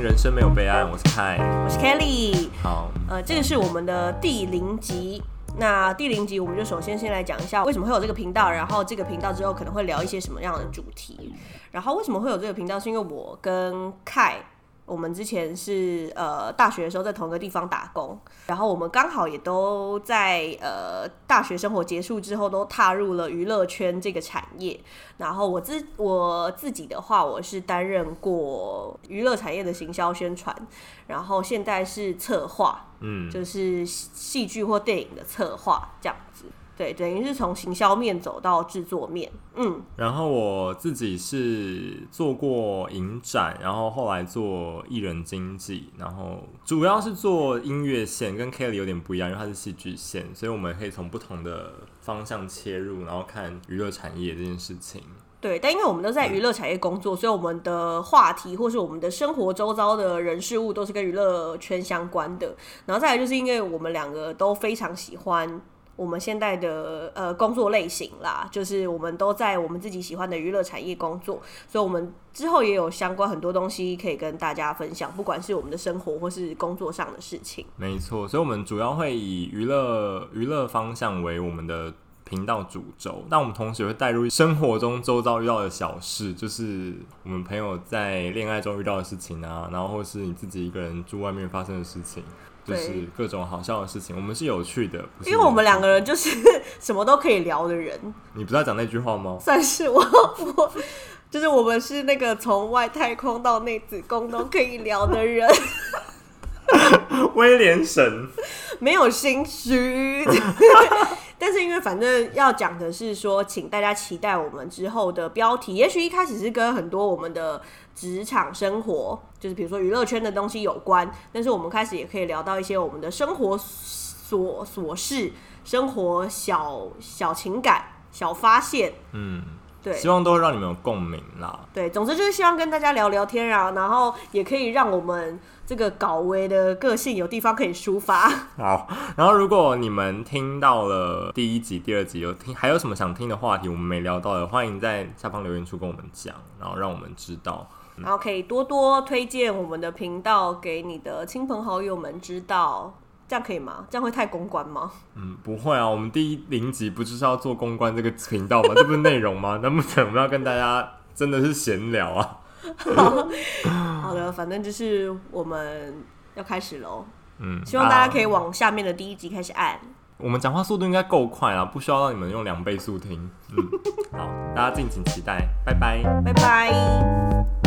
人生没有备案》，我是凯。我是 Kelly。好，呃，这个是我们的第零集。那第零集，我们就首先先来讲一下为什么会有这个频道，然后这个频道之后可能会聊一些什么样的主题。然后为什么会有这个频道，是因为我跟凯。我们之前是呃大学的时候在同一个地方打工，然后我们刚好也都在呃大学生活结束之后都踏入了娱乐圈这个产业。然后我自我自己的话，我是担任过娱乐产业的行销宣传，然后现在是策划，嗯，就是戏剧或电影的策划这样子。对，等于是从行销面走到制作面，嗯。然后我自己是做过影展，然后后来做艺人经纪，然后主要是做音乐线，跟 Kelly 有点不一样，因为它是戏剧线，所以我们可以从不同的方向切入，然后看娱乐产业这件事情。对，但因为我们都在娱乐产业工作，所以我们的话题或是我们的生活周遭的人事物都是跟娱乐圈相关的。然后再来就是因为我们两个都非常喜欢。我们现在的呃工作类型啦，就是我们都在我们自己喜欢的娱乐产业工作，所以我们之后也有相关很多东西可以跟大家分享，不管是我们的生活或是工作上的事情。没错，所以我们主要会以娱乐娱乐方向为我们的频道主轴，但我们同时会带入生活中周遭遇到的小事，就是我们朋友在恋爱中遇到的事情啊，然后或是你自己一个人住外面发生的事情。就是各种好笑的事情，我们是有趣的，因为我们两个人就是 什么都可以聊的人。你不是要讲那句话吗？算是我，我就是我们是那个从外太空到内子宫都可以聊的人。威廉神 没有心虚。但是因为反正要讲的是说，请大家期待我们之后的标题。也许一开始是跟很多我们的职场生活，就是比如说娱乐圈的东西有关。但是我们开始也可以聊到一些我们的生活琐琐事、生活小小情感、小发现。嗯。对，希望都会让你们有共鸣啦。对，总之就是希望跟大家聊聊天啊，然后也可以让我们这个搞微的个性有地方可以抒发。好，然后如果你们听到了第一集、第二集有听，还有什么想听的话题我们没聊到的，欢迎在下方留言处跟我们讲，然后让我们知道。然后可以多多推荐我们的频道给你的亲朋好友们知道。这样可以吗？这样会太公关吗？嗯，不会啊。我们第一零集不就是要做公关这个频道吗？这不是内容吗？那不成我们要跟大家真的是闲聊啊。好的，反正就是我们要开始喽。嗯，希望大家可以往下面的第一集开始按。我们讲话速度应该够快啊，不需要让你们用两倍速听。嗯，好，大家敬请期待，拜拜，拜拜。